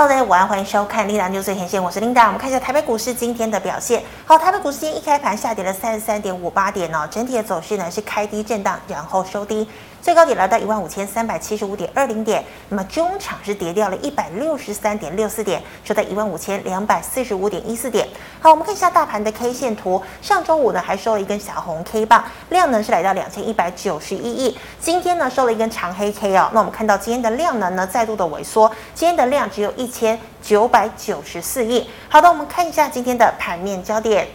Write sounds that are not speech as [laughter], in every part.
大家午安，欢迎收看《琳达就最前线》，我是琳达。我们看一下台北股市今天的表现。好，台北股市今天一开盘下跌了三十三点五八点哦，整体的走势呢是开低震荡，然后收低。最高点来到一万五千三百七十五点二零点，那么中场是跌掉了一百六十三点六四点，收在一万五千两百四十五点一四点。好，我们看一下大盘的 K 线图，上周五呢还收了一根小红 K 棒，量呢是来到两千一百九十一亿。今天呢收了一根长黑 K 哦，那我们看到今天的量能呢再度的萎缩，今天的量只有一千九百九十四亿。好的，我们看一下今天的盘面焦点。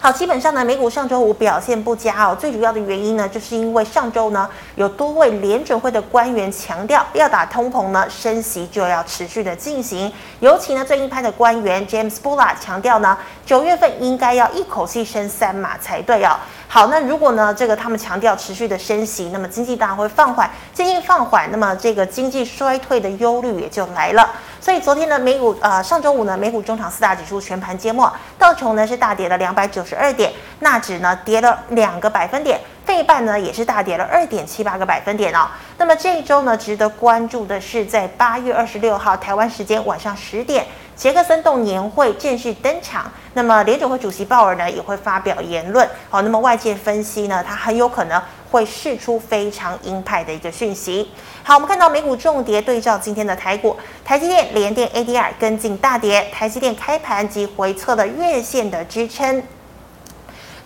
好，基本上呢，美股上周五表现不佳哦。最主要的原因呢，就是因为上周呢，有多位联准会的官员强调，要打通膨呢，升息就要持续的进行。尤其呢，最鹰派的官员 James Bullard 强调呢，九月份应该要一口气升三码才对哦。好，那如果呢，这个他们强调持续的升息，那么经济当然会放缓，经济放缓，那么这个经济衰退的忧虑也就来了。所以昨天的美股，呃，上周五呢，美股中场四大指数全盘揭幕，道琼呢是大跌了两百九十二点，纳指呢跌了两个百分点，费半呢也是大跌了二点七八个百分点哦。那么这一周呢，值得关注的是，在八月二十六号台湾时间晚上十点，杰克森洞年会正式登场。那么联准会主席鲍尔呢也会发表言论。好，那么外界分析呢，他很有可能。会释出非常鹰派的一个讯息。好，我们看到美股重跌，对照今天的台股，台积电、联电、ADR 跟进大跌，台积电开盘即回撤了月线的支撑。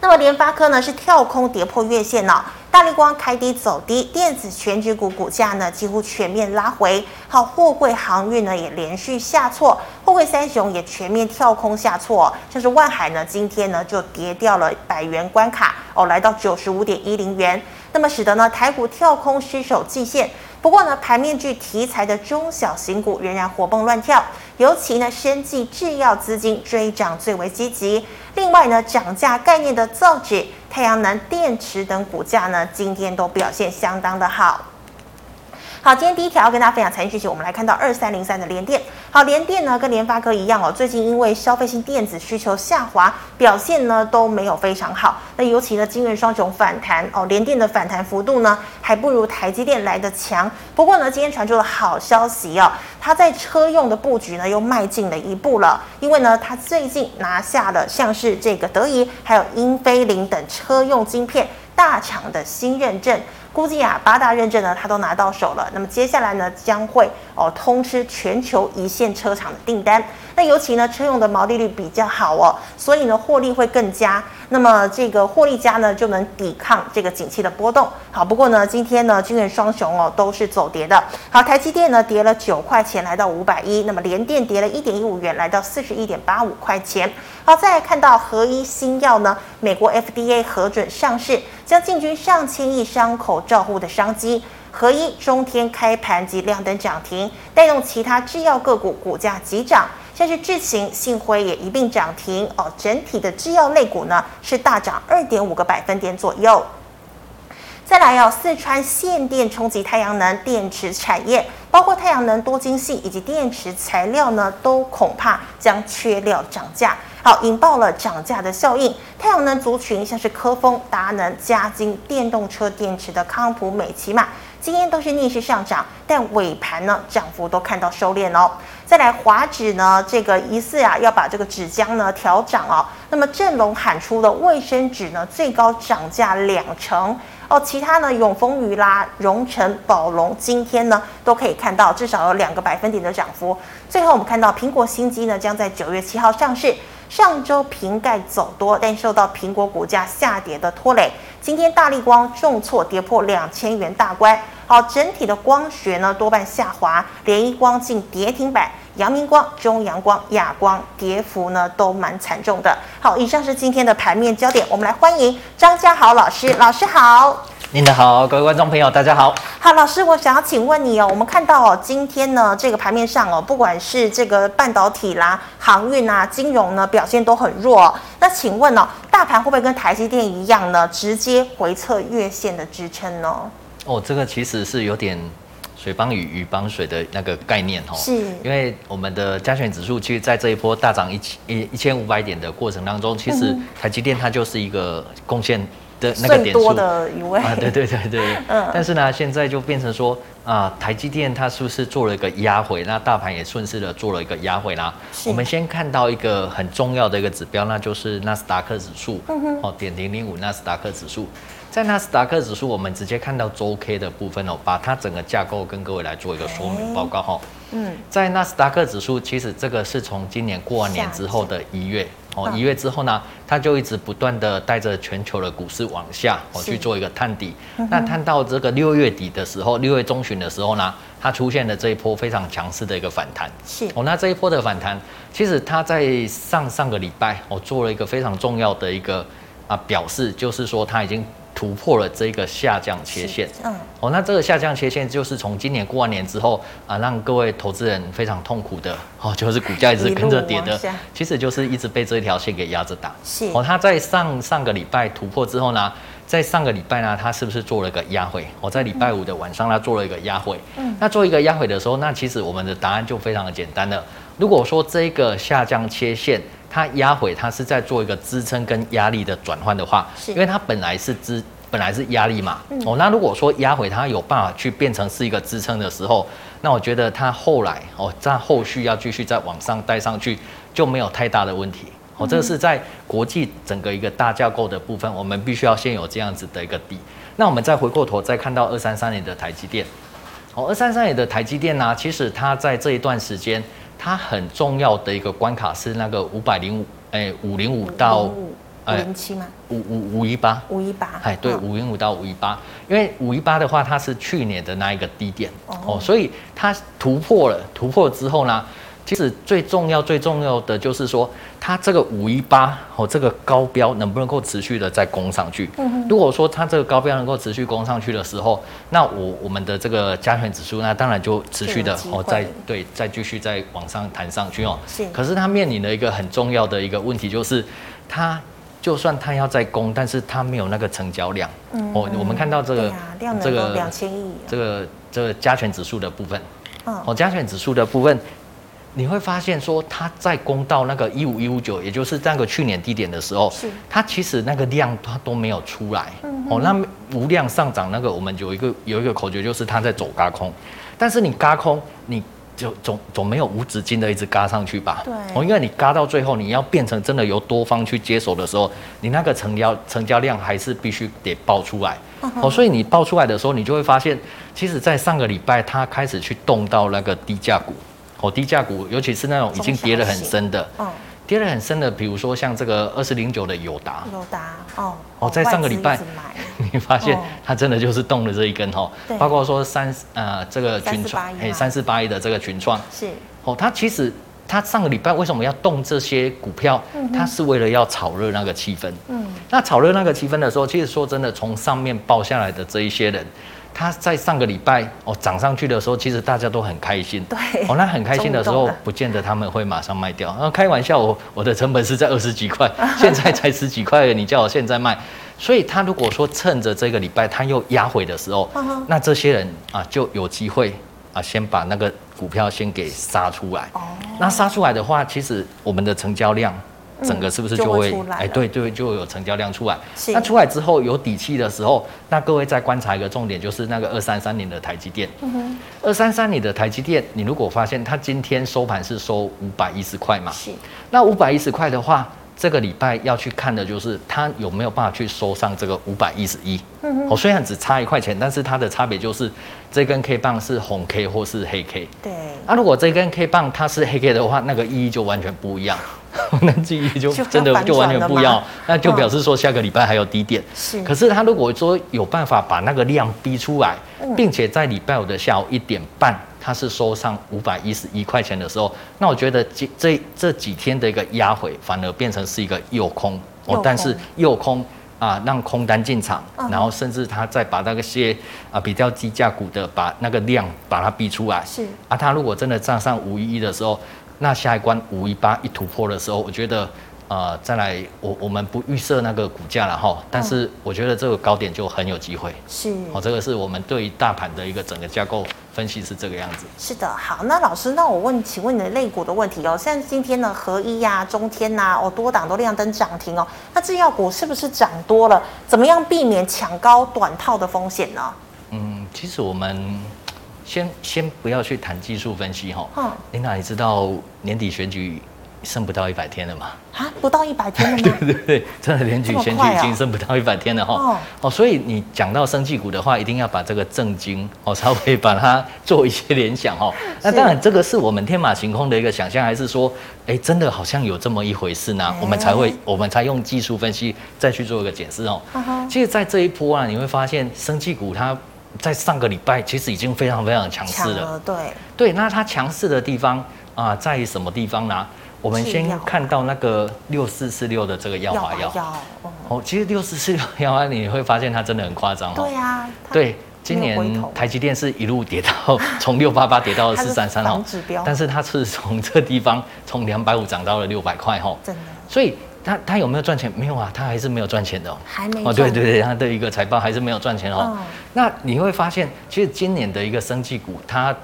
那么联发科呢是跳空跌破月线呢、哦，大力光开低走低，电子权值股股价呢几乎全面拉回。好，货柜航运呢也连续下挫，货柜三雄也全面跳空下挫、哦，像是万海呢今天呢就跌掉了百元关卡哦，来到九十五点一零元，那么使得呢台股跳空失守季线。不过呢，盘面具题材的中小型股仍然活蹦乱跳，尤其呢，生技制药资金追涨最为积极。另外呢，涨价概念的造纸、太阳能电池等股价呢，今天都表现相当的好。好，今天第一条要跟大家分享财经讯息，我们来看到二三零三的联电。好，联电呢跟联发科一样哦，最近因为消费性电子需求下滑，表现呢都没有非常好。那尤其呢，晶圆双雄反弹哦，联电的反弹幅度呢还不如台积电来得强。不过呢，今天传出了好消息哦，它在车用的布局呢又迈进了一步了，因为呢，它最近拿下了像是这个德仪还有英飞凌等车用晶片大厂的新认证。估计啊，八大认证呢，它都拿到手了。那么接下来呢，将会哦通吃全球一线车厂的订单。那尤其呢，车用的毛利率比较好哦，所以呢，获利会更佳。那么这个获利佳呢，就能抵抗这个景气的波动。好，不过呢，今天呢，晶圆双雄哦都是走跌的。好，台积电呢跌了九块钱，来到五百一。那么联电跌了一点一五元，来到四十一点八五块钱。好，再来看到合一新药呢，美国 FDA 核准上市，将进军上千亿伤口照护的商机。合一中天开盘即亮灯涨停，带动其他制药个股股价急涨，像是智勤、信辉也一并涨停哦。整体的制药类股呢是大涨二点五个百分点左右。再来、哦、四川限电冲击太阳能电池产业，包括太阳能多晶系以及电池材料呢，都恐怕将缺料涨价。好，引爆了涨价的效应。太阳能族群像是科峰、达能、嘉晶、电动车电池的康普、美琪玛，今天都是逆势上涨，但尾盘呢涨幅都看到收敛哦。再来华指呢，这个疑似啊要把这个纸浆呢调涨哦。那么正隆喊出了卫生纸呢最高涨价两成。哦，其他呢，永丰余啦、荣成、宝龙，今天呢都可以看到至少有两个百分点的涨幅。最后我们看到苹果新机呢将在九月七号上市。上周瓶盖走多，但受到苹果股价下跌的拖累，今天大力光重挫，跌破两千元大关。好，整体的光学呢多半下滑，联一光进跌停板。阳明光、中阳光、亚光跌幅呢都蛮惨重的。好，以上是今天的盘面焦点，我们来欢迎张家豪老师。老师好，您好，各位观众朋友，大家好。好，老师，我想要请问你哦，我们看到哦，今天呢这个盘面上哦，不管是这个半导体啦、航运啊、金融呢表现都很弱。那请问哦，大盘会不会跟台积电一样呢，直接回测月线的支撑呢？哦，这个其实是有点。水帮雨，雨帮水的那个概念哦，是因为我们的加权指数，其实在这一波大涨一千一一千五百点的过程当中，其实台积电它就是一个贡献的那个点数多的一位啊，对对对对，[laughs] 嗯，但是呢，现在就变成说啊，台积电它是不是做了一个压回？那大盘也顺势的做了一个压回啦。我们先看到一个很重要的一个指标，那就是纳斯达克指数，哦，点零零五纳斯达克指数。在纳斯达克指数，我们直接看到周 K 的部分哦，把它整个架构跟各位来做一个说明报告哈。嗯，在纳斯达克指数，其实这个是从今年过完年之后的一月哦，一月之后呢，它就一直不断的带着全球的股市往下哦去做一个探底。那探到这个六月底的时候，六月中旬的时候呢，它出现了这一波非常强势的一个反弹。是哦，那这一波的反弹，其实它在上上个礼拜哦做了一个非常重要的一个啊表示，就是说它已经。突破了这个下降切线，嗯，哦，那这个下降切线就是从今年过完年之后啊，让各位投资人非常痛苦的哦，就是股价一直跟着跌的，其实就是一直被这一条线给压着打。是哦，它在上上个礼拜突破之后呢，在上个礼拜呢，它是不是做了一个压回？我在礼拜五的晚上，它做了一个压回。嗯，那做一个压回的时候，那其实我们的答案就非常的简单了。如果说这个下降切线，它压回，它是在做一个支撑跟压力的转换的话，是因为它本来是支，本来是压力嘛，哦，那如果说压回它有办法去变成是一个支撑的时候，那我觉得它后来哦，在后续要继续再往上带上去就没有太大的问题。哦，这是在国际整个一个大架构的部分，我们必须要先有这样子的一个底。那我们再回过头再看到二三三年的台积电，哦，二三三年的台积电呢，其实它在这一段时间。它很重要的一个关卡是那个五百零五，哎，五零五到五零七吗？五五五一八，五一八，哎，对，五零五到五一八，因为五一八的话，它是去年的那一个低点哦，哦，所以它突破了，突破之后呢？其实最重要、最重要的就是说，它这个五一八哦，这个高标能不能够持续的再攻上去？嗯，如果说它这个高标能够持续攻上去的时候，那我我们的这个加权指数，那当然就持续的哦，再对，再继续再往上弹上去哦。是。可是它面临的一个很重要的一个问题就是，它就算它要再攻，但是它没有那个成交量。嗯。哦，我们看到这个这个两千亿，这个这个加权指数的部分，哦，加权指数的部分。你会发现说，它在攻到那个一五一五九，也就是那个去年低点的时候，是。它其实那个量它都没有出来，嗯、哦，那无量上涨那个，我们有一个有一个口诀，就是它在走嘎空，但是你嘎空，你就总总没有无止境的一直嘎上去吧？对，哦，因为你嘎到最后，你要变成真的由多方去接手的时候，你那个成交成交量还是必须得爆出来，嗯、哦，所以你爆出来的时候，你就会发现，其实在上个礼拜，它开始去动到那个低价股。哦，低价股，尤其是那种已经跌得很深的，嗯，跌得很深的，比如说像这个二四零九的友达，友达，哦，哦，在上个礼拜，[laughs] 你发现它真的就是动了这一根哈，包括说三呃这个群创，哎，三四八一的这个群创，是，哦，它其实它上个礼拜为什么要动这些股票？它是为了要炒热那个气氛，嗯，那炒热那个气氛的时候，其实说真的，从上面爆下来的这一些人。他在上个礼拜哦涨上去的时候，其实大家都很开心。对哦，那很开心的时候，不见得他们会马上卖掉。然后开玩笑，我我的成本是在二十几块，[laughs] 现在才十几块，你叫我现在卖。所以他如果说趁着这个礼拜他又压回的时候，那这些人啊就有机会啊先把那个股票先给杀出来。哦，那杀出来的话，其实我们的成交量。整个是不是就会哎，对对，就会有成交量出来。那出来之后有底气的时候，那各位再观察一个重点，就是那个二三三零的台积电。二三三零的台积电，你如果发现它今天收盘是收五百一十块嘛？是。那五百一十块的话，这个礼拜要去看的就是它有没有办法去收上这个五百一十一。嗯哼。哦，虽然只差一块钱，但是它的差别就是这根 K 棒是红 K 或是黑 K。对。那如果这根 K 棒它是黑 K 的话，那个意义就完全不一样。[laughs] 那记忆就真的就完全不一样，那就表示说下个礼拜还有低点。是，可是他如果说有办法把那个量逼出来，并且在礼拜五的下午一点半，它是收上五百一十一块钱的时候，那我觉得这这这几天的一个压回，反而变成是一个诱空哦，但是诱空啊，让空单进场，然后甚至他再把那个些啊比较低价股的把那个量把它逼出来。是啊，他如果真的站上五一一的时候。那下一关五一八一突破的时候，我觉得，呃，再来我我们不预设那个股价了哈，但是我觉得这个高点就很有机会。是，哦，这个是我们对于大盘的一个整个架构分析是这个样子。是的，好，那老师，那我问，请问你的类股的问题哦，像今天呢，合一呀、啊、中天呐、啊，哦，多档都亮灯涨停哦，那制药股是不是涨多了？怎么样避免抢高短套的风险呢？嗯，其实我们先先不要去谈技术分析哈。嗯。琳达，你知道年底选举？剩不到一百天了嘛？啊，不到一百天了吗？[laughs] 对对对，真的连举选举已经剩不到一百天了哈。哦，哦，所以你讲到生技股的话，一定要把这个震惊哦稍微把它 [laughs] 做一些联想哦。那当然，这个是我们天马行空的一个想象，还是说，哎，真的好像有这么一回事呢？我们才会，我们才用技术分析再去做一个解释哦。其实，在这一波啊，你会发现生技股它在上个礼拜其实已经非常非常强势了。对对，那它强势的地方啊，在于什么地方呢？我们先看到那个六四四六的这个药华药，哦，其实六四四六药华你会发现它真的很夸张哦。对啊，对，今年台积电是一路跌到 [laughs] 从六八八跌到了四三三哦，但是它是从这地方从两百五涨到了六百块哦，真的。所以它它有没有赚钱？没有啊，他还是没有赚钱的哦。还没哦，对对对，他的一个财报还是没有赚钱哦。那你会发现，其实今年的一个生技股它。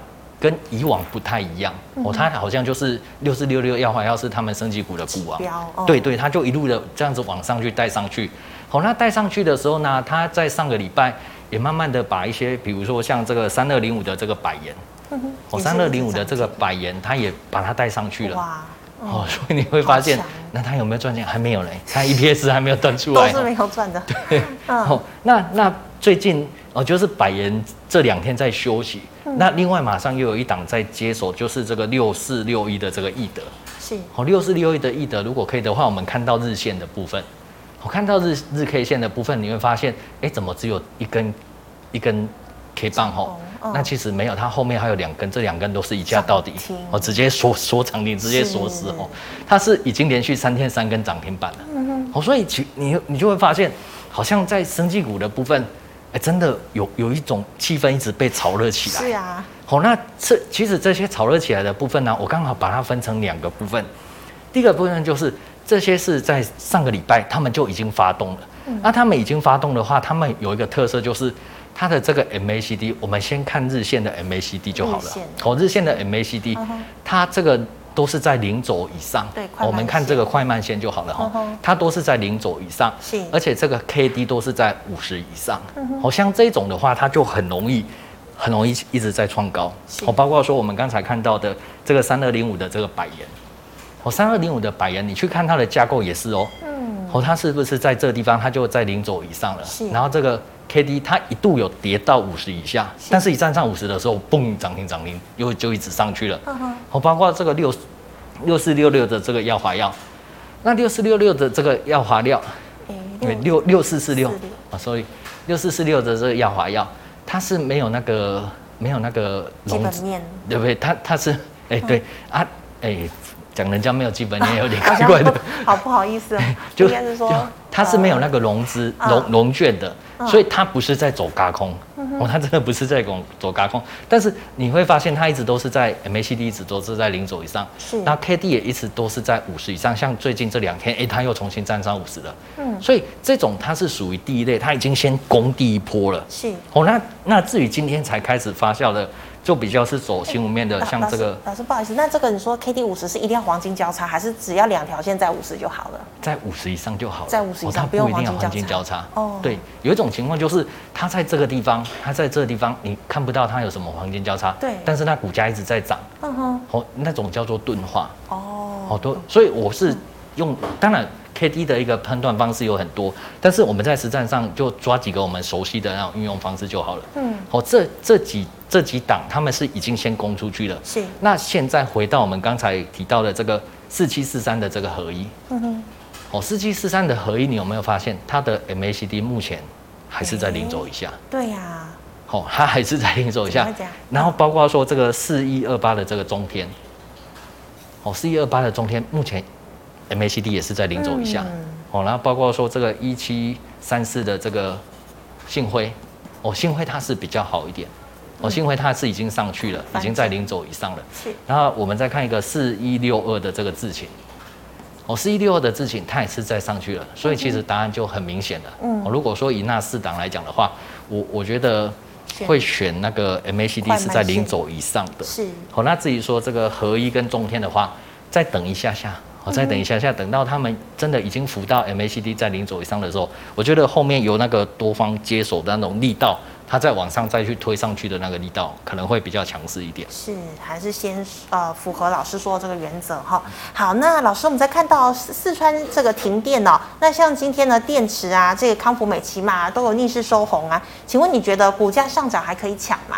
跟以往不太一样哦，它好像就是六四六六药华药是他们生技股的股王，对对，它就一路的这样子往上去带上去。好，那带上去的时候呢，它在上个礼拜也慢慢的把一些，比如说像这个三二零五的这个百元，哦，三二零五的这个百元，它也把它带上去了。哇，哦，所以你会发现，那他有没有赚钱？还没有嘞，他 EPS 还没有端出来，都是没有赚的。对，哦，那那最近哦，就是百元这两天在休息。那另外马上又有一档在接手，就是这个六四六一的这个易德，是。好六四六一的易德，如果可以的话，我们看到日线的部分，我看到日日 K 线的部分，你会发现，哎、欸，怎么只有一根一根 K 棒吼？那其实没有，它后面还有两根，这两根都是一价到底，我，直接锁锁涨停，直接锁死哦，它是已经连续三天三根涨停板了，嗯哼，哦，所以其你你就会发现，好像在生技股的部分。哎，真的有有一种气氛一直被炒热起来。是啊。好，那这其实这些炒热起来的部分呢，我刚好把它分成两个部分。第一个部分就是这些是在上个礼拜他们就已经发动了。嗯。那他们已经发动的话，他们有一个特色就是它的这个 MACD，我们先看日线的 MACD 就好了。哦，日线的 MACD，它这个。都是在零轴以上，对，我们看这个快慢线就好了哈，它都是在零轴以上，是，而且这个 K D 都是在五十以上，好像这种的话，它就很容易，很容易一直在创高，哦，包括说我们刚才看到的这个三二零五的这个百元，哦，三二零五的百元，你去看它的架构也是哦，嗯，哦，它是不是在这个地方，它就在零轴以上了，是，然后这个。K D 它一度有跌到五十以下，但是一站上五十的时候，嘣，涨停涨停，又就一直上去了。我，包括这个六六四六六的这个耀华药，那六四六六的这个药华药，对，六六。四四六。啊，所以六四四六的这个耀华药，它是没有那个没有那个融资，对不对？它它是哎对。啊哎，讲人家没有基本面有点怪怪的，好不好意思啊？[laughs] 就应该是说它是没有那个融资融融券的。所以他不是在走轧空，哦，他真的不是在走走轧空，但是你会发现他一直都是在 MACD 一直都是在零轴以上，是，那 KD 也一直都是在五十以上，像最近这两天，哎，它又重新站上五十了，嗯，所以这种它是属于第一类，它已经先攻第一波了，是，哦，那那至于今天才开始发酵的。就比较是走新闻面的，像这个老师。不好意思，那这个你说 K D 五十是一定要黄金交叉，还是只要两条线在五十就好了？在五十以上就好了。在五十以上，它不一定要黄金交叉。哦，对，有一种情况就是它在这个地方，它在这个地方你看不到它有什么黄金交叉。对。但是它股价一直在涨。嗯哼。哦，那种叫做钝化。哦。好多，所以我是用，当然。K D 的一个判断方式有很多，但是我们在实战上就抓几个我们熟悉的那种运用方式就好了。嗯，好，这这几这几档他们是已经先攻出去了。是。那现在回到我们刚才提到的这个四七四三的这个合一。嗯哼。哦，四七四三的合一，你有没有发现它的 M A C D 目前还是在零轴以下？欸、对呀、啊。哦，它还是在零轴以下。然后包括说这个四一二八的这个中天。哦，四一二八的中天目前。MACD 也是在零轴以下，嗯哦，然后包括说这个一七三四的这个信辉，哦，信辉它是比较好一点，哦，信辉它是已经上去了，已经在零轴以上了。是。然后我们再看一个四一六二的这个字形，哦，四一六二的字形它也是在上去了，所以其实答案就很明显了。嗯。如果说以那四档来讲的话，我我觉得会选那个 MACD 是在零轴以上的。是。好，那至于说这个合一跟中天的话，再等一下下。我再等一下下，等到他们真的已经浮到 MACD 在零轴以上的时候，我觉得后面有那个多方接手的那种力道，它再往上再去推上去的那个力道，可能会比较强势一点。是，还是先呃符合老师说的这个原则哈。好，那老师，我们再看到四川这个停电哦，那像今天的电池啊，这个康普美起码都有逆势收红啊，请问你觉得股价上涨还可以抢吗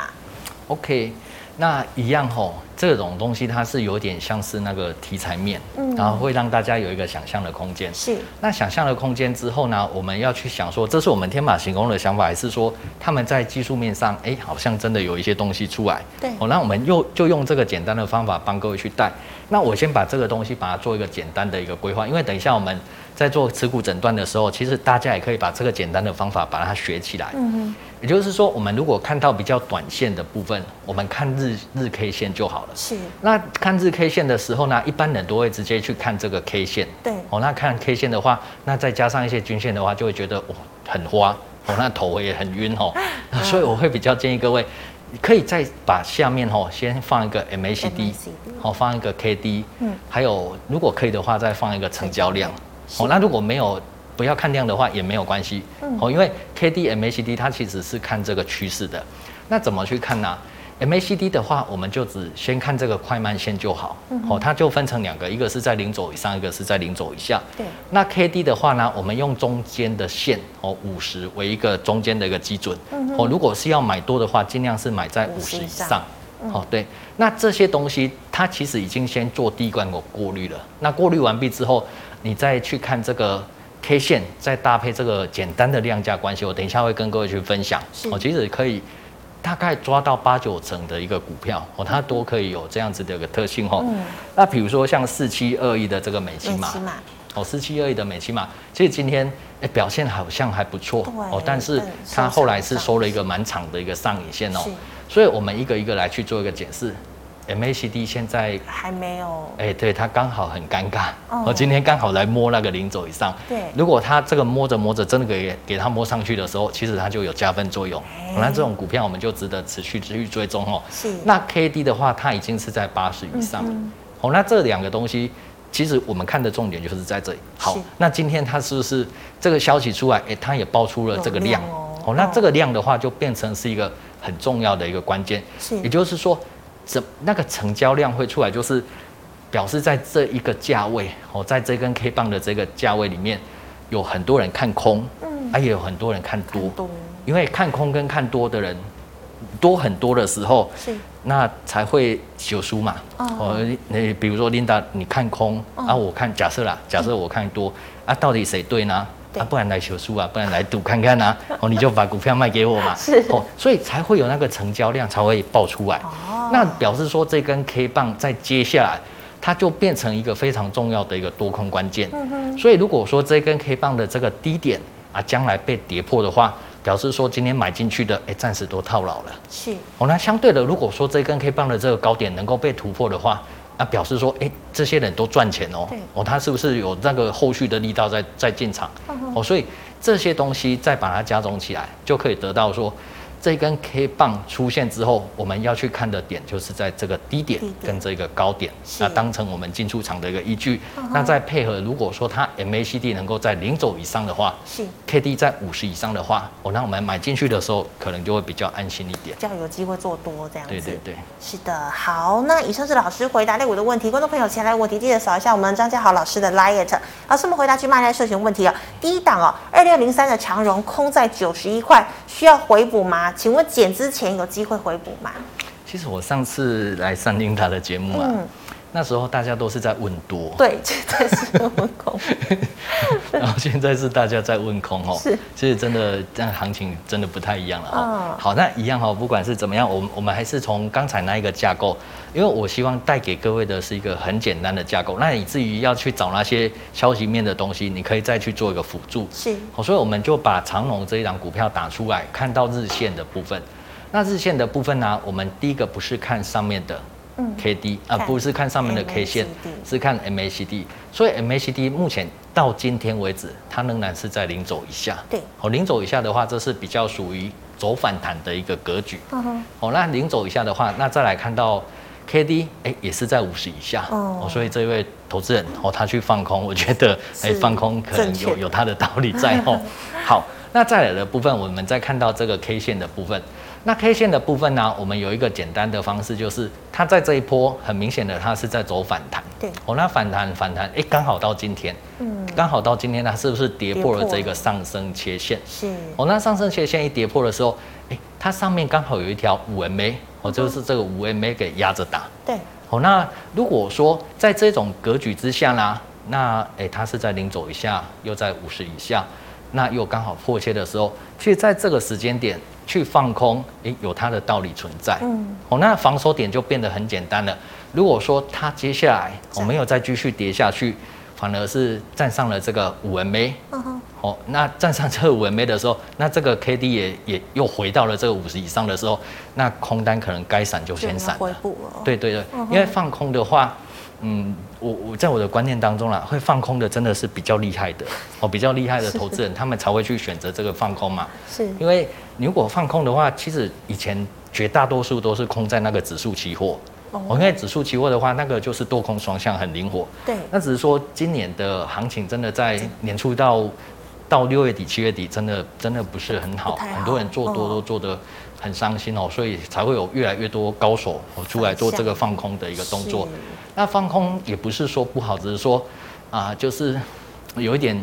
？OK。那一样吼，这种东西它是有点像是那个题材面，嗯，然后会让大家有一个想象的空间。是。那想象的空间之后呢，我们要去想说，这是我们天马行空的想法，还是说他们在技术面上，哎，好像真的有一些东西出来。对。哦，那我们又就用这个简单的方法帮各位去带。那我先把这个东西把它做一个简单的一个规划，因为等一下我们在做持股诊断的时候，其实大家也可以把这个简单的方法把它学起来。嗯哼。也就是说，我们如果看到比较短线的部分，我们看日日 K 线就好了。是。那看日 K 线的时候呢，一般人都会直接去看这个 K 线。对。哦，那看 K 线的话，那再加上一些均线的话，就会觉得哇很花，哦，那头也很晕哦。[laughs] [laughs] 所以我会比较建议各位，可以再把下面哦先放一个 MACD，哦放一个 KD，嗯，还有如果可以的话，再放一个成交量。哦，那如果没有。不要看量的话也没有关系，哦，因为 K D M A C D 它其实是看这个趋势的。那怎么去看呢？M A C D 的话，我们就只先看这个快慢线就好，哦，它就分成两个，一个是在零轴以上，一个是在零轴以下。对。那 K D 的话呢，我们用中间的线哦，五十为一个中间的一个基准。哦，如果是要买多的话，尽量是买在五十以上。哦，对。那这些东西它其实已经先做第一关过过滤了。那过滤完毕之后，你再去看这个。K 线再搭配这个简单的量价关系，我等一下会跟各位去分享。我其实可以大概抓到八九成的一个股票，哦，它都可以有这样子的一个特性哦。那比如说像四七二一的这个美期嘛，哦，四七二一的美期嘛，其实今天诶表现好像还不错哦，但是它后来是收了一个蛮长的一个上影线哦，所以我们一个一个来去做一个检视。MACD 现在还没有，哎、欸，对，它刚好很尴尬。我、哦、今天刚好来摸那个零轴以上。对，如果它这个摸着摸着真的给给它摸上去的时候，其实它就有加分作用。那、欸、这种股票我们就值得持续持续追踪哦。是。那 KD 的话，它已经是在八十以上。嗯。哦，那这两个东西，其实我们看的重点就是在这里。好，那今天它是不是这个消息出来？哎、欸，它也爆出了这个量。量哦。哦，那这个量的话，就变成是一个很重要的一个关键。是。也就是说。怎那个成交量会出来，就是表示在这一个价位哦，在这根 K 棒的这个价位里面，有很多人看空，嗯，啊也有很多人看多，多，因为看空跟看多的人多很多的时候，是。那才会有输嘛。哦，你比如说 Linda，你看空，啊，我看假设啦，假设我看多，啊，到底谁对呢？啊，不然来求书啊，不然来赌看看啊，[laughs] 哦，你就把股票卖给我嘛，是。哦，所以才会有那个成交量才会爆出来，哦，那表示说这根 K 棒在接下来，它就变成一个非常重要的一个多空关键，嗯哼，所以如果说这根 K 棒的这个低点啊，将来被跌破的话，表示说今天买进去的，哎，暂时都套牢了，是。哦，那相对的，如果说这根 K 棒的这个高点能够被突破的话。那表示说，哎、欸，这些人都赚钱哦，哦，他是不是有那个后续的力道在在进场？哦，所以这些东西再把它加重起来，就可以得到说。这根 K 棒出现之后，我们要去看的点就是在这个低点跟这个高点，那当成我们进出场的一个依据。那再配合，如果说它 MACD 能够在零轴以上的话，是 KD 在五十以上的话，哦，那我们买进去的时候可能就会比较安心一点，比较有机会做多这样子。对对对，是的。好，那以上是老师回答类股的问题，观众朋友前来问题记得扫一下我们张家豪老师的 LINE。老师们回答去卖来社群问题啊。第一档哦，二六零三的长荣空在九十一块，需要回补吗？请问减之前有机会回补吗？其实我上次来上英达的节目啊，嗯、那时候大家都是在问多，对，现在是问空，[laughs] 然后现在是大家在问空哦，是，其实真的这样行情真的不太一样了哦。嗯、好，那一样哈，不管是怎么样，我们我们还是从刚才那一个架构，因为我希望带给各位的是一个很简单的架构，那以至于要去找那些消息面的东西，你可以再去做一个辅助。是，好，所以我们就把长龙这一档股票打出来，看到日线的部分。那日线的部分呢、啊？我们第一个不是看上面的 K D 啊，不是看上面的 K 线，是看 M A C D。所以 M A C D 目前到今天为止，它仍然是在零轴以下。对，哦，零轴以下的话，这是比较属于走反弹的一个格局。嗯、哦，那零走以下的话，那再来看到 K D，哎，也是在五十以下。哦，所以这位投资人哦，他去放空，我觉得哎，放空可能有有他的道理在哦。[laughs] 好，那再来的部分，我们再看到这个 K 线的部分。那 K 线的部分呢，我们有一个简单的方式，就是它在这一波很明显的，它是在走反弹。对，哦，那反弹反弹，哎，刚好到今天，嗯，刚好到今天，它是不是跌破了这个上升切线？是。哦，那上升切线一跌破的时候，哎，它上面刚好有一条五 MA，哦，就是这个五 MA 给压着打。对。哦，那如果说在这种格局之下呢，那哎，它是在零轴以下，又在五十以下，那又刚好破切的时候，其实在这个时间点。去放空，诶，有它的道理存在。嗯，哦，那防守点就变得很简单了。如果说它接下来我没有再继续跌下去，反而是站上了这个五 MA，嗯哼，哦，那站上这个五 MA 的时候，那这个 KD 也也又回到了这个五十以上的时候，那空单可能该闪就先闪了。回补了。对对对，因为放空的话。嗯，我我在我的观念当中啦，会放空的真的是比较厉害的哦，比较厉害的投资人，他们才会去选择这个放空嘛。是，因为你如果放空的话，其实以前绝大多数都是空在那个指数期货。哦。因为指数期货的话，那个就是多空双向很灵活。对。那只是说今年的行情真的在年初到到六月底七月底，真的真的不是很好，好很多人做多都做得很伤心哦，所以才会有越来越多高手出来做这个放空的一个动作。那放空也不是说不好，只是说啊，就是有一点，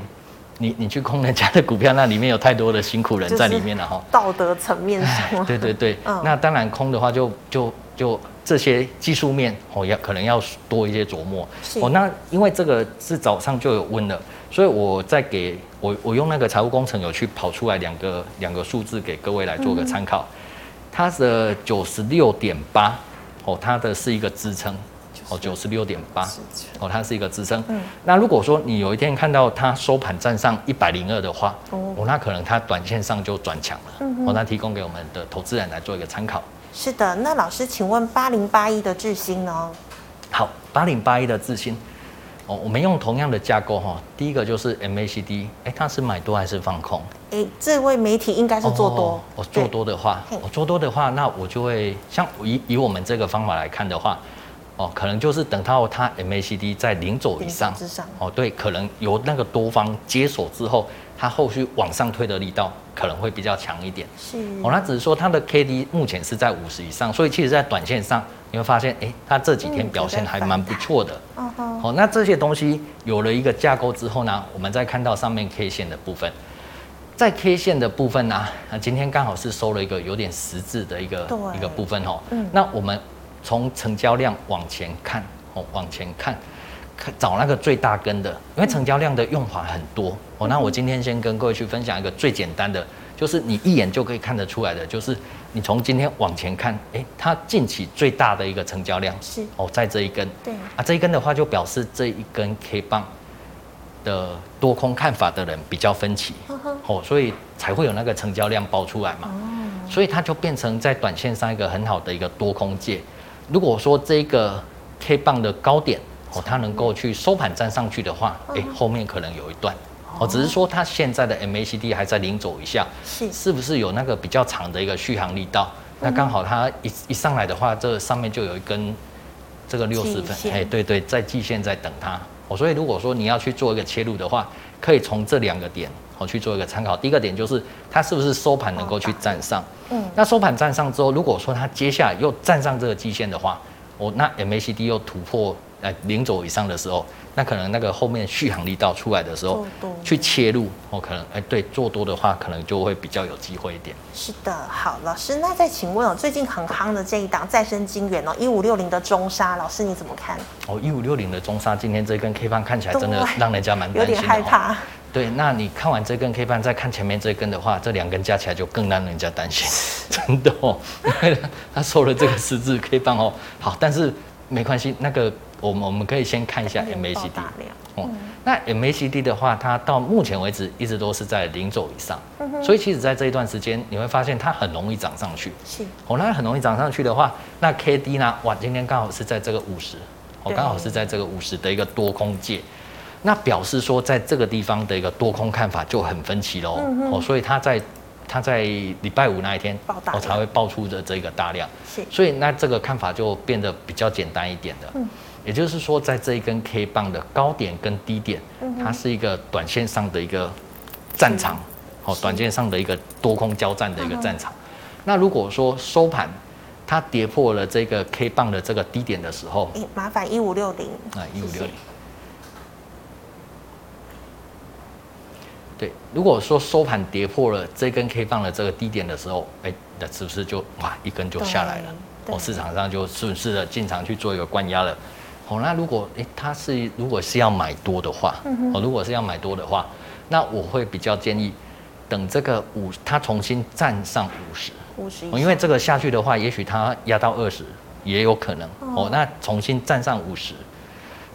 你你去空人家的股票，那里面有太多的辛苦人在里面了哈。道德层面上，[laughs] 对对对，嗯、那当然空的话就，就就就这些技术面哦，要可能要多一些琢磨。是。哦，那因为这个是早上就有问了，所以我再给我我用那个财务工程有去跑出来两个两个数字给各位来做个参考，嗯、它的九十六点八哦，它的是一个支撑。哦，九十六点八，哦，它是一个支撑。嗯，那如果说你有一天看到它收盘站上一百零二的话，哦，那可能它短线上就转强了。嗯哼，哦，那提供给我们的投资人来做一个参考。是的，那老师，请问八零八一的智新呢？好，八零八一的智新，哦，我们用同样的架构哈，第一个就是 MACD，哎，它是买多还是放空？哎，这位媒体应该是做多。哦，我做多的话，我做多的话，那我就会像以以我们这个方法来看的话。哦，可能就是等到它 MACD 在零轴以上，哦，对，可能由那个多方接手之后，它后续往上推的力道可能会比较强一点。是，哦，那只是说它的 KD 目前是在五十以上，所以其实在短线上你会发现，哎，它这几天表现还蛮不错的。嗯哼。哦，那这些东西有了一个架构之后呢，我们再看到上面 K 线的部分，在 K 线的部分呢，那今天刚好是收了一个有点十字的一个一个部分哦。嗯。那我们。从成交量往前看，哦，往前看，看找那个最大根的，因为成交量的用法很多。哦。那我今天先跟各位去分享一个最简单的，就是你一眼就可以看得出来的，就是你从今天往前看，哎，它近期最大的一个成交量是。哦，在这一根，对。啊，这一根的话就表示这一根 K 棒的多空看法的人比较分歧，哦，所以才会有那个成交量爆出来嘛，所以它就变成在短线上一个很好的一个多空界。如果说这个 K 棒的高点哦，它能够去收盘站上去的话，哎，后面可能有一段。哦，只是说它现在的 MACD 还在零走一下，是。是不是有那个比较长的一个续航力道？那刚好它一一上来的话，这上面就有一根这个六十分，哎，对对，在季线在等它。哦，所以如果说你要去做一个切入的话，可以从这两个点哦去做一个参考。第一个点就是它是不是收盘能够去站上。嗯，那收盘站上之后，如果说它接下来又站上这个基线的话，哦，那 MACD 又突破呃零轴以上的时候，那可能那个后面续航力道出来的时候，去切入，哦，可能哎对，做多的话，可能就会比较有机会一点。是的，好，老师，那再请问哦，最近很夯的这一档再生金源哦，一五六零的中沙，老师你怎么看？哦，一五六零的中沙，今天这根 K 棒看起来真的让人家蛮担心的，有点害怕。对，那你看完这根 K 棒，再看前面这根的话，这两根加起来就更让人家担心，[laughs] 真的哦。因为他收了这个十字 K 棒哦，好，但是没关系，那个我们我们可以先看一下 MACD。哦，那 MACD 的话，它到目前为止一直都是在零轴以上，所以其实在这一段时间，你会发现它很容易涨上去。是，哦，那很容易涨上去的话，那 KD 呢？哇，今天刚好是在这个五十，哦，刚好是在这个五十的一个多空界。那表示说，在这个地方的一个多空看法就很分歧喽。哦，所以它在它在礼拜五那一天，我才会爆出的这个大量，是，所以那这个看法就变得比较简单一点的，嗯，也就是说，在这一根 K 棒的高点跟低点，它是一个短线上的一个战场，哦，短线上的一个多空交战的一个战场。那如果说收盘它跌破了这个 K 棒的这个低点的时候，麻烦一五六零。啊，一五六零。对，如果说收盘跌破了这根 K 棒的这个低点的时候，哎，那是不是就哇一根就下来了？哦，市场上就顺势的进场去做一个灌压了。哦，那如果哎它是如果是要买多的话，哦，如果是要买多的话，那我会比较建议等这个五它重新站上五十，五十，因为这个下去的话，也许它压到二十也有可能。哦，那重新站上五十，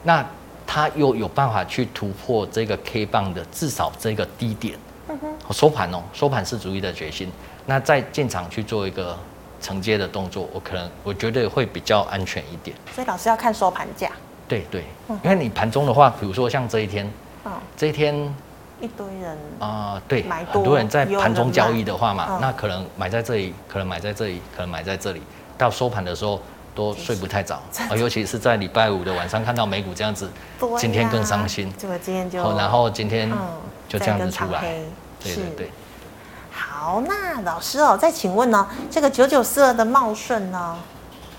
那。它又有办法去突破这个 K 棒的至少这个低点，嗯哼，收盘哦，收盘是主力的决心。那在进场去做一个承接的动作，我可能我觉得会比较安全一点。所以老师要看收盘价。对对，因为你盘中的话，比如说像这一天，嗯，这一天一堆人啊，对，很多人在盘中交易的话嘛，那可能买在这里，可能买在这里，可能买在这里，到收盘的时候。都睡不太早啊，尤其是在礼拜五的晚上看到美股这样子，今天更伤心。这个今天就，然后今天就这样子出来，对对对。好，那老师哦，再请问呢，这个九九四二的茂顺呢？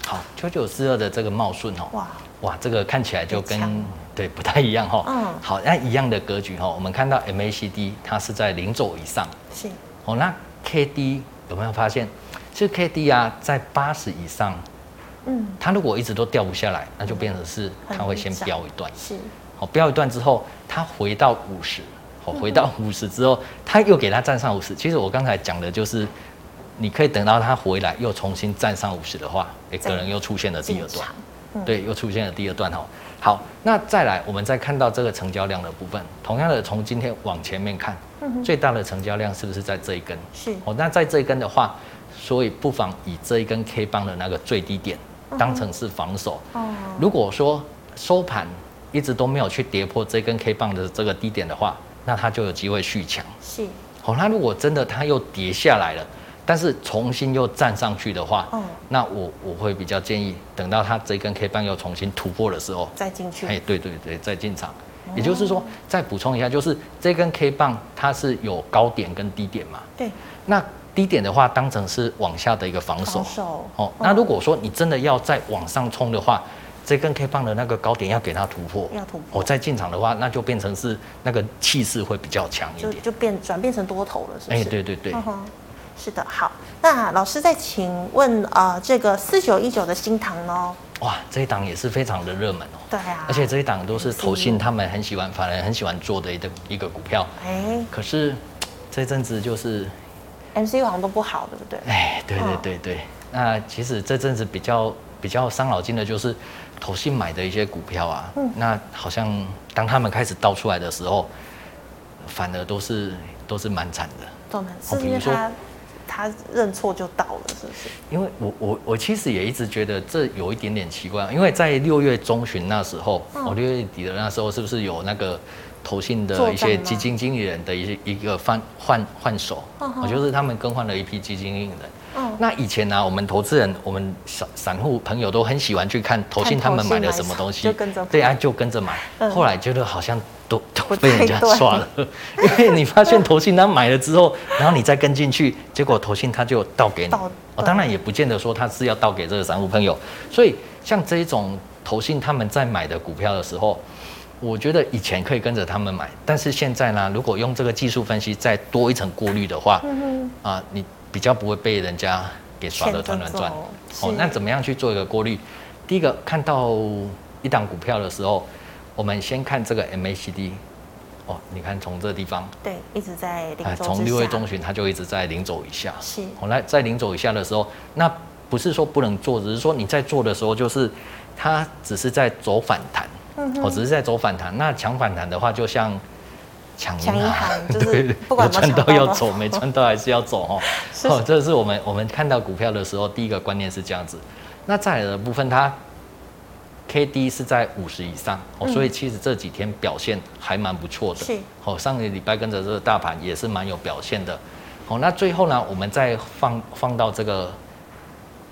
好，九九四二的这个茂顺哦，哇哇，这个看起来就跟对不太一样哈。嗯。好，那一样的格局哈，我们看到 MACD 它是在零轴以上，是。哦，那 KD 有没有发现？这 KD 啊，在八十以上。嗯，它如果一直都掉不下来，那就变成是它会先飙一段，是，好，飙一段之后，它回到五十，好，回到五十之后，它又给它站上五十。其实我刚才讲的就是，你可以等到它回来又重新站上五十的话，哎，可能又出现了第二段，对，又出现了第二段哈。好，那再来，我们再看到这个成交量的部分，同样的从今天往前面看，最大的成交量是不是在这一根？是，哦，那在这一根的话，所以不妨以这一根 K 棒的那个最低点。当成是防守。哦如果说收盘一直都没有去跌破这根 K 棒的这个低点的话，那它就有机会续强。是。好，那如果真的它又跌下来了，但是重新又站上去的话，那我我会比较建议等到它这根 K 棒又重新突破的时候再进去。哎，对对对，再进场。也就是说，再补充一下，就是这根 K 棒它是有高点跟低点嘛？对。那低点的话，当成是往下的一个防守。防守哦，那如果说你真的要再往上冲的话，这根 K 棒的那个高点要给它突破。要突破。我再进场的话，那就变成是那个气势会比较强一点。就就变转变成多头了，是不是？哎，对对对。是的，好。那老师再请问啊，这个四九一九的新塘呢？哇，这一档也是非常的热门哦。对啊。而且这一档都是投信他们很喜欢，反而很喜欢做的一个一个股票。哎。可是这阵子就是。MCU 好像都不好，对不对？哎，对对对对。那其实这阵子比较比较伤脑筋的就是，投信买的一些股票啊，嗯，那好像当他们开始倒出来的时候，反而都是都是蛮惨的。都蛮惨。是因为他他认错就倒了，是不是？因为我我我其实也一直觉得这有一点点奇怪，因为在六月中旬那时候，哦，六月底的那时候，是不是有那个？投信的一些基金经理人的一些一个换换换手，我就是他们更换了一批基金经理人。那以前呢，我们投资人，我们散散户朋友都很喜欢去看投信他们买的什么东西，对啊，就跟着买。后来觉得好像都都被人家刷了，因为你发现投信他买了之后，[laughs] 然后你再跟进去，结果投信他就倒给你。哦，当然也不见得说他是要倒给这个散户朋友。所以像这一种投信他们在买的股票的时候。我觉得以前可以跟着他们买，但是现在呢，如果用这个技术分析再多一层过滤的话，嗯、啊，你比较不会被人家给刷得团团转。哦，那怎么样去做一个过滤？第一个看到一档股票的时候，我们先看这个 MACD。哦，你看从这个地方，对，一直在。从六月中旬，它就一直在零走以下。是。后来在零走以下的时候，那不是说不能做，只是说你在做的时候，就是它只是在走反弹。我只是在走反弹，那抢反弹的话，就像抢银行，[laughs] 就是不管赚到要走，没赚到还是要走哦。[laughs] 哦，这是我们我们看到股票的时候，第一个观念是这样子。那再来的部分，它 K D 是在五十以上哦，所以其实这几天表现还蛮不错的。是哦，上个礼拜跟着这个大盘也是蛮有表现的。好，那最后呢，我们再放放到这个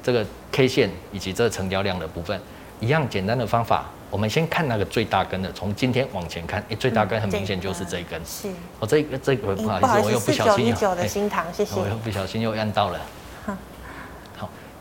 这个 K 线以及这个成交量的部分，一样简单的方法，我们先看那个最大根的，从今天往前看，哎、欸，最大根很明显就是这一根。是。我这个这个不好意思，我又不小心又。的新唐，谢谢。我又不小心又按到了。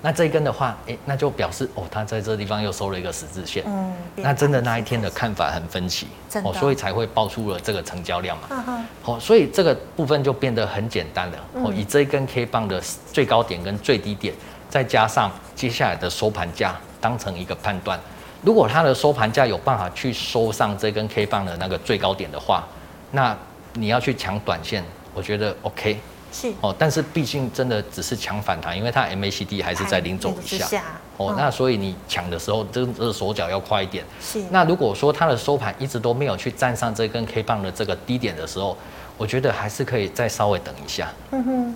那这一根的话，哎、欸，那就表示哦，它在这个地方又收了一个十字线。嗯，那真的那一天的看法很分歧，哦，所以才会爆出了这个成交量嘛。好、嗯哦，所以这个部分就变得很简单了。哦、嗯，以这一根 K 棒的最高点跟最低点，再加上接下来的收盘价，当成一个判断。如果它的收盘价有办法去收上这根 K 棒的那个最高点的话，那你要去抢短线，我觉得 OK。是哦，但是毕竟真的只是抢反弹，因为它 MACD 还是在零轴以下。下哦，嗯、那所以你抢的时候，这个手脚要快一点。是。那如果说它的收盘一直都没有去站上这根 K 棒的这个低点的时候，我觉得还是可以再稍微等一下。嗯哼。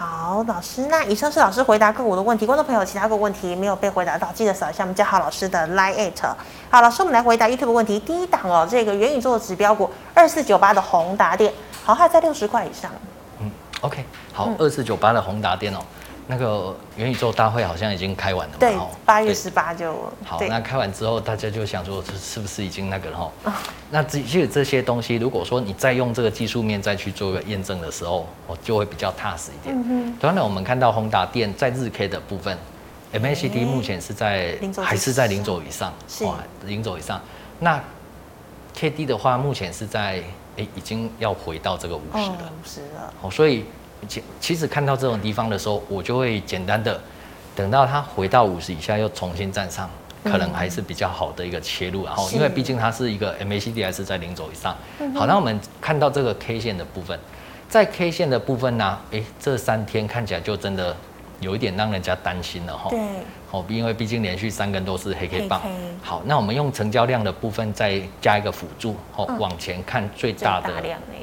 好，老师，那以上是老师回答个股的问题。观众朋友，其他个问题没有被回答到，记得扫一下我们嘉豪老师的 Line@。好，老师，我们来回答 YouTube 问题。第一档哦，这个元宇宙的指标股二四九八的宏达电，好，它在六十块以上。嗯 OK，好，二四九八的宏达电哦，那个元宇宙大会好像已经开完了嘛？对，八月十八就好。那开完之后，大家就想说，这是不是已经那个了哈？[laughs] 那这其实这些东西，如果说你再用这个技术面再去做一个验证的时候，我，就会比较踏实一点。嗯哼。当然，我们看到宏达电在日 K 的部分，MACD 目前是在还是在零轴以上，是零轴以上。那 KD 的话，目前是在。哎，已经要回到这个五十了，五十了。哦，所以其其实看到这种地方的时候，我就会简单的等到它回到五十以下，又重新站上，可能还是比较好的一个切入。然后，因为毕竟它是一个 MACD 还是在零轴以上。好，那我们看到这个 K 线的部分，在 K 线的部分呢，哎，这三天看起来就真的有一点让人家担心了哈。对。哦，因为毕竟连续三根都是黑 K 棒。好，那我们用成交量的部分再加一个辅助，哦，往前看最大的，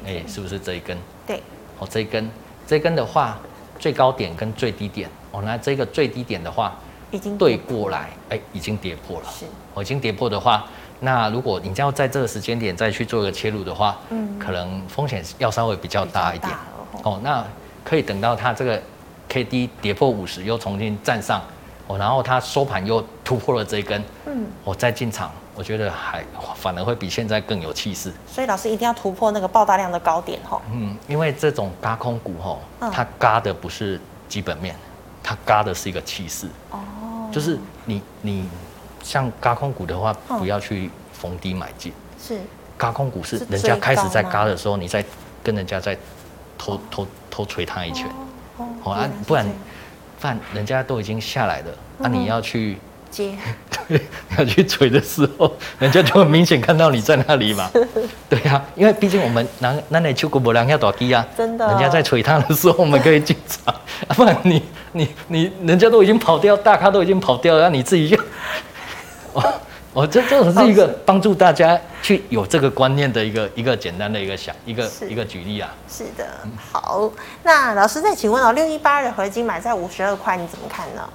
哎，是不是这一根？对。哦，这一根，这根的话，最高点跟最低点，哦，那这个最低点的话，已经对过来，哎，已经跌破了。是。哦，已经跌破的话，那如果你要在这个时间点再去做一个切入的话，嗯，可能风险要稍微比较大一点。哦，那可以等到它这个 K D 跌破五十，又重新站上。哦，然后它收盘又突破了这一根，嗯，我再进场，我觉得还反而会比现在更有气势。所以老师一定要突破那个爆大量的高点吼。嗯，因为这种嘎空股吼，它嘎的不是基本面，它嘎的是一个气势。哦。就是你你像嘎空股的话，不要去逢低买进。是。嘎空股是人家开始在嘎的时候，你再跟人家再偷偷偷捶他一拳。哦。啊，不然。饭人家都已经下来了，那、你要去接，对，你要去锤的时候，[laughs] 人家就很明显看到你在那里嘛。是对呀、啊，因为毕竟我们那那那秋果不良要打低啊，真的，人家在锤他的时候，我们可以进场，啊，[laughs] 不然你你你人家都已经跑掉，大咖都已经跑掉了，那你自己就。[laughs] 我，这这种是一个帮助大家去有这个观念的一个一个简单的一个想一个是一个举例啊。是的，好，那老师再请问哦，六一八的合金买在五十二块，你怎么看呢？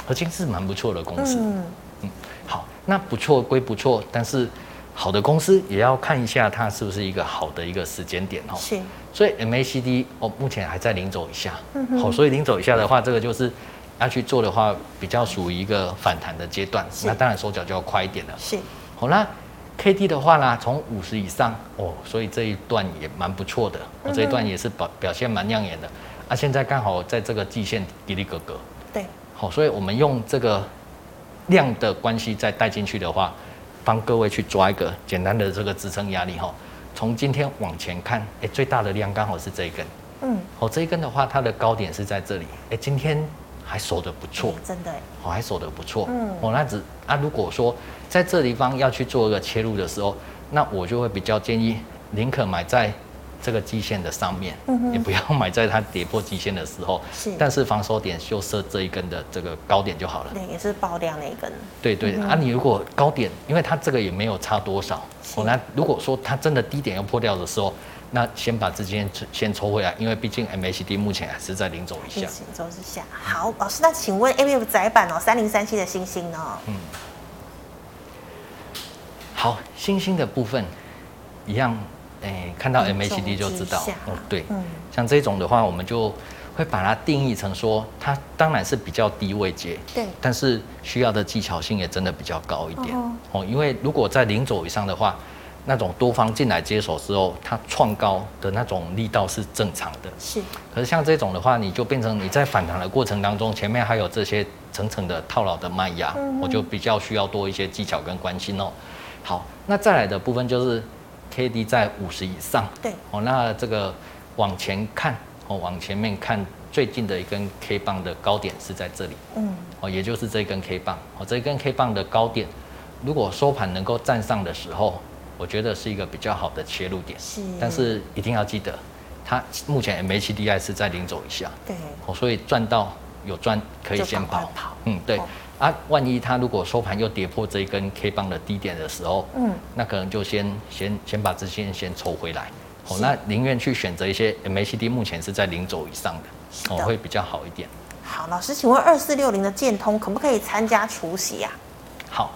嗯，合晶是蛮不错的公司。嗯嗯，好，那不错归不错，但是好的公司也要看一下它是不是一个好的一个时间点哦。是，所以 MACD 哦目前还在零走以下。嗯哼，好，所以零走以下的话，这个就是。要去做的话，比较属于一个反弹的阶段，那当然手脚就要快一点了。是，好，那 K D 的话呢，从五十以上哦，所以这一段也蛮不错的，我、这一段也是表表现蛮亮眼的。啊，现在刚好在这个季线底里格格，对，好，所以我们用这个量的关系再带进去的话，帮各位去抓一个简单的这个支撑压力哈。从今天往前看，哎，最大的量刚好是这一根，嗯，好，这一根的话，它的高点是在这里，哎，今天。还守得不错，真的，我还守得不错。嗯，哦，那只啊，如果说在这地方要去做一个切入的时候，那我就会比较建议，宁可买在这个基线的上面，嗯不要买在它跌破基线的时候。是，但是防守点就设这一根的这个高点就好了。对，也是爆量那一根。对对，嗯、啊，你如果高点，因为它这个也没有差多少。是哦，那如果说它真的低点要破掉的时候。那先把资金先抽回来，因为毕竟 MACD 目前还是在零轴以下。零轴之下。好，老师，那请问 ABF 载板哦，三零三七的星星呢？嗯。好，星星的部分一样，哎，看到 MACD 就知道。哦，对，嗯，像这种的话，我们就会把它定义成说，它当然是比较低位阶，对，但是需要的技巧性也真的比较高一点。哦，哦，因为如果在零轴以上的话，那种多方进来接手之后，它创高的那种力道是正常的。是。可是像这种的话，你就变成你在反弹的过程当中，前面还有这些层层的套牢的卖压，嗯、我就比较需要多一些技巧跟关心哦。好，那再来的部分就是 K D 在五十以上。对。哦，那这个往前看，哦，往前面看，最近的一根 K 棒的高点是在这里。嗯。哦，也就是这根 K 棒。哦，这根 K 棒的高点，如果收盘能够站上的时候。我觉得是一个比较好的切入点，是，但是一定要记得，它目前 MACDI 是在零轴以下，对，哦，所以赚到有赚可以先跑，跑，嗯，对，啊，万一它如果收盘又跌破这一根 K 棒的低点的时候，嗯，那可能就先先先把资金先抽回来，哦，那宁愿去选择一些 MACD 目前是在零轴以上的，哦，会比较好一点。好，老师，请问二四六零的建通可不可以参加除息呀？好，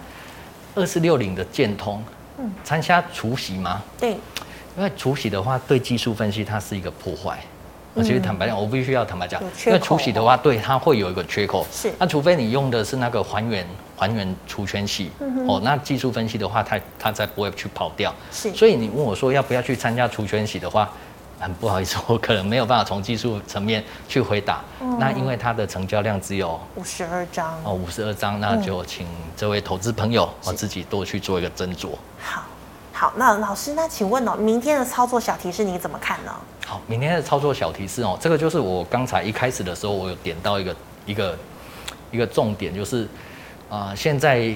二四六零的建通。嗯，参加除息吗？对，因为除息的话，对技术分析它是一个破坏。而且坦白讲，我必须要坦白讲，因为除洗的话，对它会有一个缺口。是，那除非你用的是那个还原还原除权息，哦，那技术分析的话，它它才不会去跑掉。是，所以你问我说要不要去参加除权息的话，很不好意思，我可能没有办法从技术层面去回答。嗯那因为它的成交量只有五十二张哦，五十二张，那就请这位投资朋友我自己多去做一个斟酌。好，好，那老师，那请问哦，明天的操作小提示你怎么看呢？好，明天的操作小提示哦，这个就是我刚才一开始的时候，我有点到一个一个一个重点，就是啊、呃，现在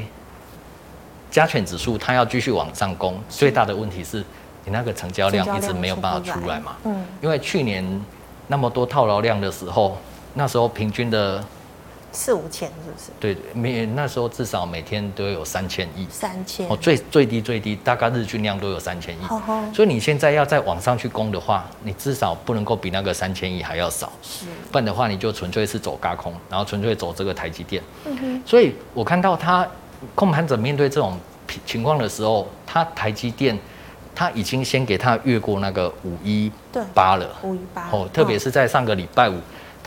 加权指数它要继续往上攻，最大的问题是你那个成交量一直没有办法出来嘛。嗯，因为去年那么多套牢量的时候，那时候平均的。四五千是不是？对，每那时候至少每天都有三千亿。三千哦，最最低最低大概日均量都有三千亿。所以你现在要在网上去攻的话，你至少不能够比那个三千亿还要少。是。不然的话，你就纯粹是走轧空，然后纯粹走这个台积电。嗯哼。所以我看到他控盘者面对这种情况的时候，他台积电他已经先给他越过那个五一八了。五一八。哦，特别是在上个礼拜五。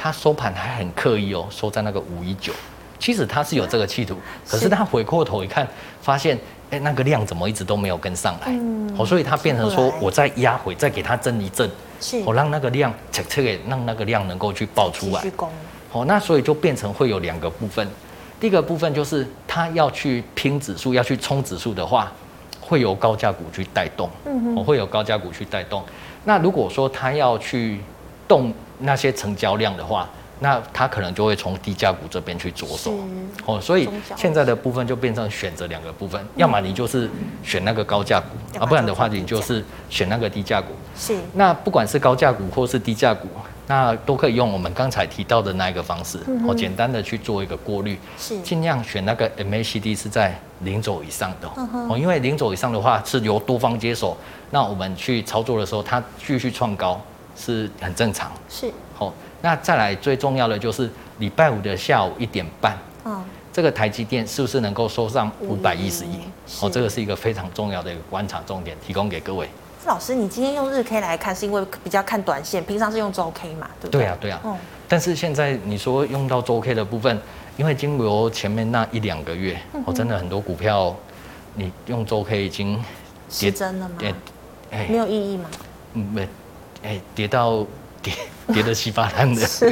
他收盘还很刻意哦，收在那个五一九，其实他是有这个企图，可是他回过头一看，发现哎、欸，那个量怎么一直都没有跟上来，嗯，哦，所以他变成说，我再压回，再给他震一震，是，我让那个量，切切给让那个量能够去爆出来，哦，那所以就变成会有两个部分，第一个部分就是他要去拼指数，要去冲指数的话，会有高价股去带动，嗯哼，我会有高价股去带动，那如果说他要去动。那些成交量的话，那它可能就会从低价股这边去着手。哦，所以现在的部分就变成选择两个部分，要么你就是选那个高价股啊，不然的话你就是选那个低价股。是，那不管是高价股或是低价股，那都可以用我们刚才提到的那一个方式，哦，简单的去做一个过滤，是，尽量选那个 MACD 是在零轴以上的。哦，因为零轴以上的话是由多方接手，那我们去操作的时候，它继续创高。是很正常，是好。那再来最重要的就是礼拜五的下午一点半，嗯，这个台积电是不是能够收上五百一十亿？哦，这个是一个非常重要的一个观察重点，提供给各位。老师，你今天用日 K 来看，是因为比较看短线，平常是用周 K 嘛？对不对？对啊，对啊。嗯。但是现在你说用到周 K 的部分，因为经过前面那一两个月，哦、嗯，真的很多股票，你用周 K 已经跌真了吗？哎，没有意义吗？嗯，没。哎，跌到跌跌的稀巴烂的，是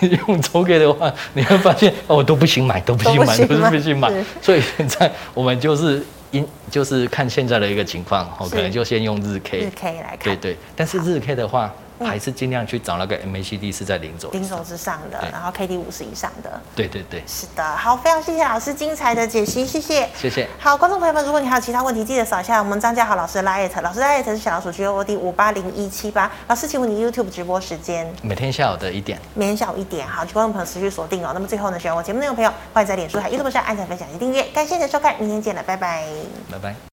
[laughs] 用周 K 的话，你会发现哦，都不行买，都不行买，都不行买。所以现在我们就是因 [laughs] 就是看现在的一个情况，我可能就先用日 K 日 K 来看，对对。但是日 K 的话。还是尽量去找那个 MACD 是在零轴零轴之上的，然后 KD 五十以上的。对对对，是的。好，非常谢谢老师精彩的解析，谢谢。谢谢。好，观众朋友们，如果你还有其他问题，记得扫一下我们张家豪老师的 LINE，老师的 LINE 是小老鼠 GOD 五八零一七八。老师，请问你 YouTube 直播时间？每天下午的一点。每天下午一点，好，请观众朋友持续锁定哦。那么最后呢，喜欢我节目内容的朋友，欢迎在脸书、还有 YouTube 上按赞、分享及订阅。感谢你的收看，明天见了，拜拜。拜拜。